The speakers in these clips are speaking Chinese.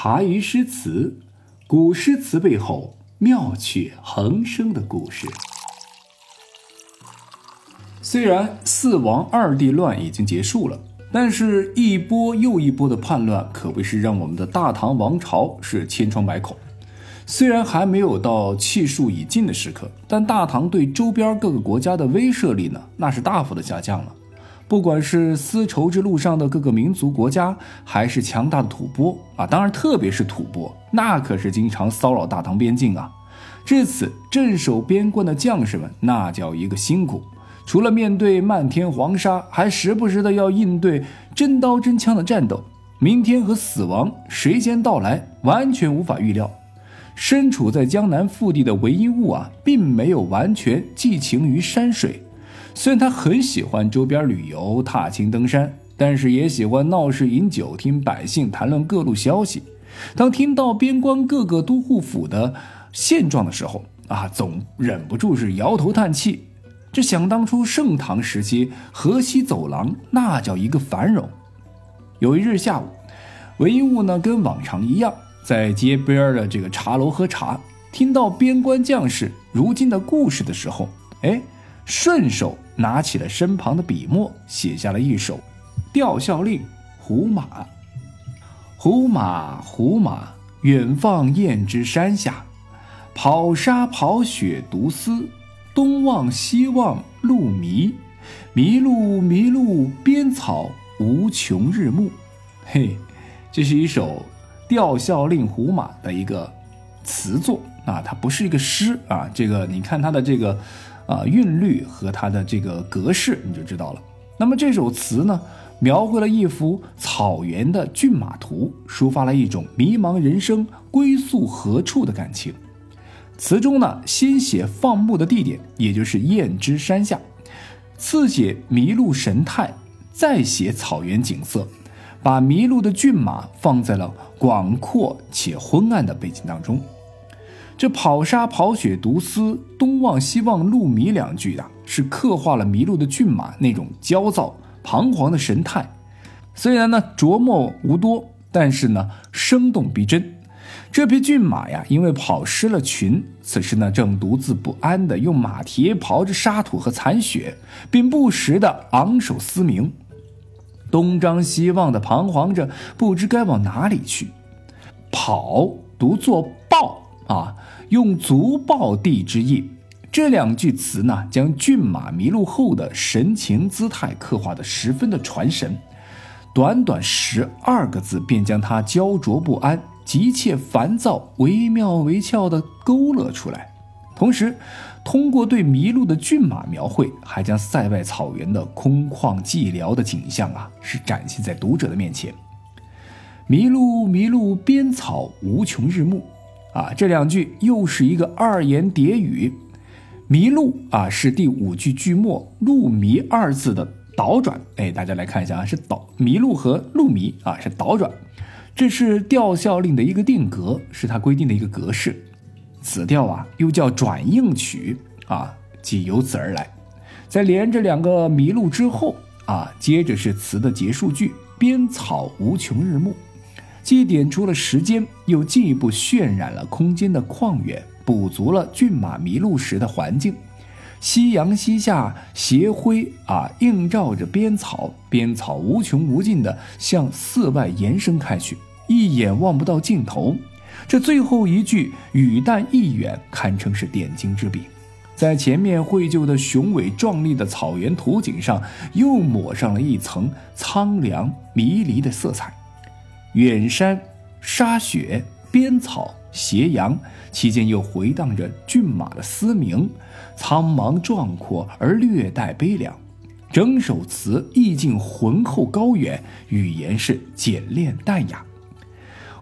茶余诗词，古诗词背后妙趣横生的故事。虽然四王二帝乱已经结束了，但是一波又一波的叛乱，可谓是让我们的大唐王朝是千疮百孔。虽然还没有到气数已尽的时刻，但大唐对周边各个国家的威慑力呢，那是大幅的下降了。不管是丝绸之路上的各个民族国家，还是强大的吐蕃啊，当然特别是吐蕃，那可是经常骚扰大唐边境啊。至此，镇守边关的将士们那叫一个辛苦，除了面对漫天黄沙，还时不时的要应对真刀真枪的战斗。明天和死亡谁先到来，完全无法预料。身处在江南腹地的韦应物啊，并没有完全寄情于山水。虽然他很喜欢周边旅游、踏青登山，但是也喜欢闹市饮酒、听百姓谈论各路消息。当听到边关各个都护府的现状的时候，啊，总忍不住是摇头叹气。这想当初盛唐时期河西走廊，那叫一个繁荣。有一日下午，韦应物呢跟往常一样，在街边的这个茶楼喝茶，听到边关将士如今的故事的时候，哎，顺手。拿起了身旁的笔墨，写下了一首《吊孝令·胡马》：胡马，胡马，远放雁支山下，跑沙跑雪独思，东望西望路迷，迷路迷路边草无穷日暮。嘿，这是一首《吊孝令·胡马》的一个词作啊，它不是一个诗啊。这个你看它的这个。啊，韵律和它的这个格式你就知道了。那么这首词呢，描绘了一幅草原的骏马图，抒发了一种迷茫人生归宿何处的感情。词中呢，先写放牧的地点，也就是雁支山下；次写麋鹿神态，再写草原景色，把麋鹿的骏马放在了广阔且昏暗的背景当中。这跑沙跑雪独思，东望西望路迷两句啊，是刻画了迷路的骏马那种焦躁彷徨的神态。虽然呢着墨无多，但是呢生动逼真。这匹骏马呀，因为跑失了群，此时呢正独自不安地用马蹄刨着沙土和残雪，并不时地昂首嘶鸣，东张西望地彷徨着，不知该往哪里去。跑读作。啊，用足抱地之意，这两句词呢，将骏马迷路后的神情姿态刻画的十分的传神。短短十二个字，便将它焦灼不安、急切烦躁、惟妙惟肖地勾勒出来。同时，通过对迷路的骏马描绘，还将塞外草原的空旷寂寥的景象啊，是展现在读者的面前。迷路迷路边草无穷日暮。啊，这两句又是一个二言叠语，迷路啊是第五句句末“路迷”二字的倒转。哎，大家来看一下啊，是倒迷路和路迷啊是倒转，这是调校令的一个定格，是它规定的一个格式。此调啊又叫转应曲啊，即由此而来。在连着两个迷路之后啊，接着是词的结束句“边草无穷日暮”。既点出了时间，又进一步渲染了空间的旷远，补足了骏马迷路时的环境。夕阳西下，斜晖啊映照着边草，边草无穷无尽的向四外延伸开去，一眼望不到尽头。这最后一句语淡意远，堪称是点睛之笔，在前面绘就的雄伟壮丽的草原图景上，又抹上了一层苍凉迷离的色彩。远山、沙雪、边草、斜阳，其间又回荡着骏马的嘶鸣，苍茫壮阔而略带悲凉。整首词意境浑厚高远，语言是简练淡雅。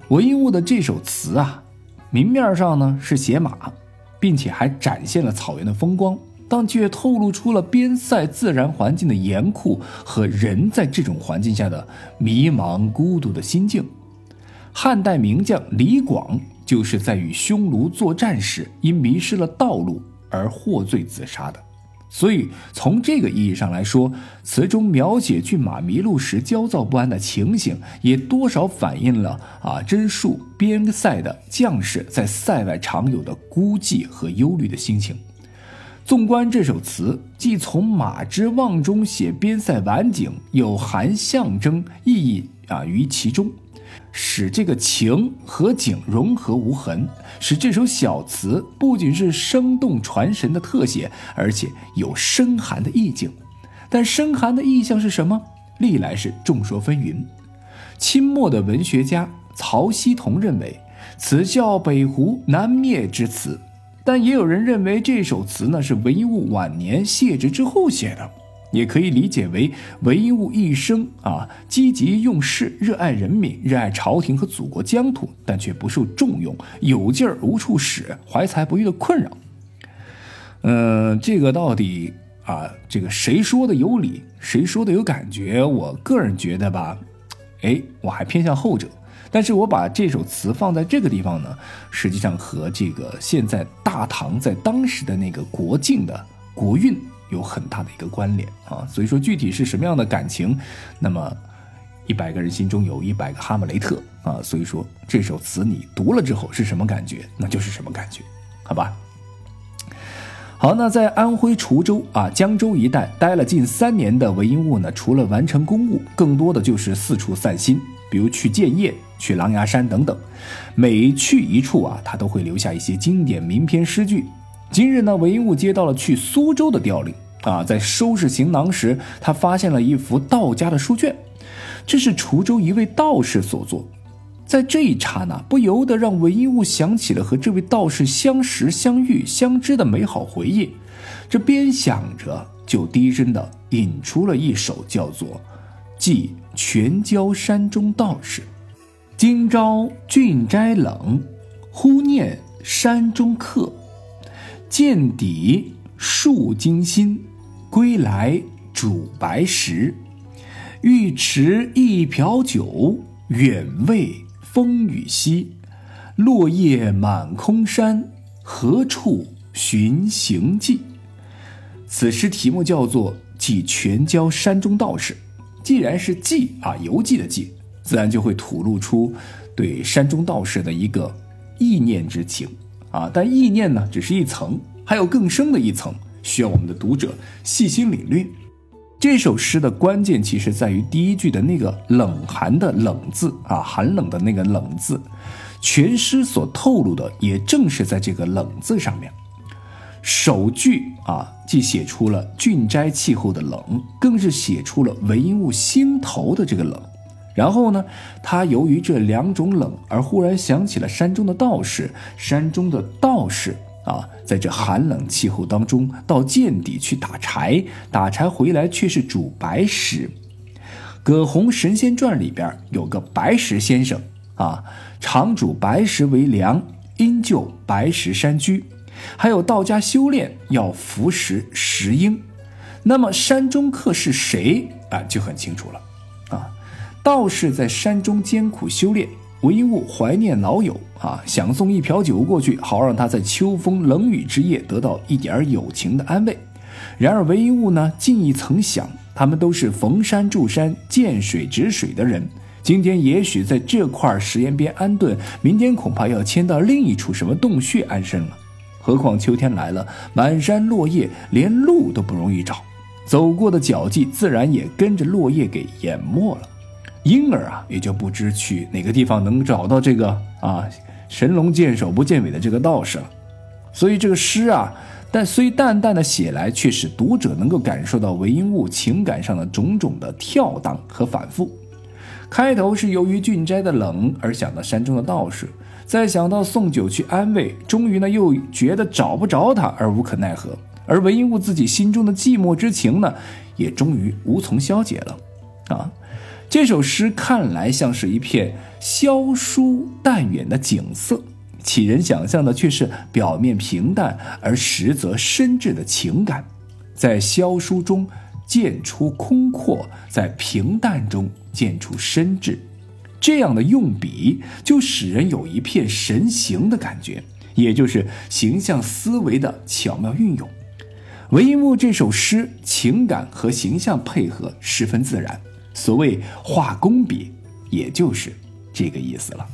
韦应物的这首词啊，明面上呢是写马，并且还展现了草原的风光，但却透露出了边塞自然环境的严酷和人在这种环境下的迷茫孤独的心境。汉代名将李广就是在与匈奴作战时，因迷失了道路而获罪自杀的。所以从这个意义上来说，词中描写骏马迷路时焦躁不安的情形，也多少反映了啊真戍边塞的将士在塞外常有的孤寂和忧虑的心情。纵观这首词，既从马之望中写边塞晚景，有含象征意义啊于其中。使这个情和景融合无痕，使这首小词不仅是生动传神的特写，而且有深寒的意境。但深寒的意象是什么？历来是众说纷纭。清末的文学家曹锡同认为，此叫北湖南灭之词，但也有人认为这首词呢是韦应物晚年谢职之后写的。也可以理解为韦应物一生啊积极用事，热爱人民，热爱朝廷和祖国疆土，但却不受重用，有劲儿无处使，怀才不遇的困扰。嗯，这个到底啊，这个谁说的有理，谁说的有感觉？我个人觉得吧，哎，我还偏向后者。但是我把这首词放在这个地方呢，实际上和这个现在大唐在当时的那个国境的国运。有很大的一个关联啊，所以说具体是什么样的感情，那么一百个人心中有一百个哈姆雷特啊，所以说这首词你读了之后是什么感觉，那就是什么感觉，好吧？好，那在安徽滁州啊、江州一带待了近三年的韦应物呢，除了完成公务，更多的就是四处散心，比如去建业、去狼牙山等等，每去一处啊，他都会留下一些经典名篇诗句。今日呢，韦应物接到了去苏州的调令啊，在收拾行囊时，他发现了一幅道家的书卷，这是滁州一位道士所作。在这一刹那，不由得让韦应物想起了和这位道士相识、相遇、相知的美好回忆。这边想着，就低声的引出了一首叫做《寄全椒山中道士》：今朝郡斋冷，忽念山中客。见底数金心，归来煮白食。欲持一瓢酒，远慰风雨夕。落叶满空山，何处寻行迹？此诗题目叫做《寄全椒山中道士》。既然是寄啊，游记的寄，自然就会吐露出对山中道士的一个意念之情。啊，但意念呢，只是一层，还有更深的一层，需要我们的读者细心领略。这首诗的关键其实在于第一句的那个冷寒的冷字啊，寒冷的那个冷字，全诗所透露的也正是在这个冷字上面。首句啊，既写出了郡斋气候的冷，更是写出了韦应物心头的这个冷。然后呢，他由于这两种冷而忽然想起了山中的道士。山中的道士啊，在这寒冷气候当中到涧底去打柴，打柴回来却是煮白食。葛洪《神仙传》里边有个白石先生啊，常煮白石为粮，因就白石山居。还有道家修炼要服食石英，那么山中客是谁啊？就很清楚了。道士在山中艰苦修炼，韦应物怀念老友啊，想送一瓢酒过去，好让他在秋风冷雨之夜得到一点友情的安慰。然而韦应物呢，竟一曾想，他们都是逢山住山、见水止水的人，今天也许在这块石岩边安顿，明天恐怕要迁到另一处什么洞穴安身了。何况秋天来了，满山落叶，连路都不容易找，走过的脚迹自然也跟着落叶给淹没了。因而啊，也就不知去哪个地方能找到这个啊神龙见首不见尾的这个道士了。所以这个诗啊，但虽淡淡的写来，却使读者能够感受到韦应物情感上的种种的跳荡和反复。开头是由于俊斋的冷而想到山中的道士，再想到送酒去安慰，终于呢又觉得找不着他而无可奈何。而韦应物自己心中的寂寞之情呢，也终于无从消解了啊。这首诗看来像是一片萧疏淡远的景色，启人想象的却是表面平淡而实则深挚的情感，在萧疏中见出空阔，在平淡中见出深挚，这样的用笔就使人有一片神形的感觉，也就是形象思维的巧妙运用。韦应物这首诗情感和形象配合十分自然，所谓画工笔，也就是这个意思了。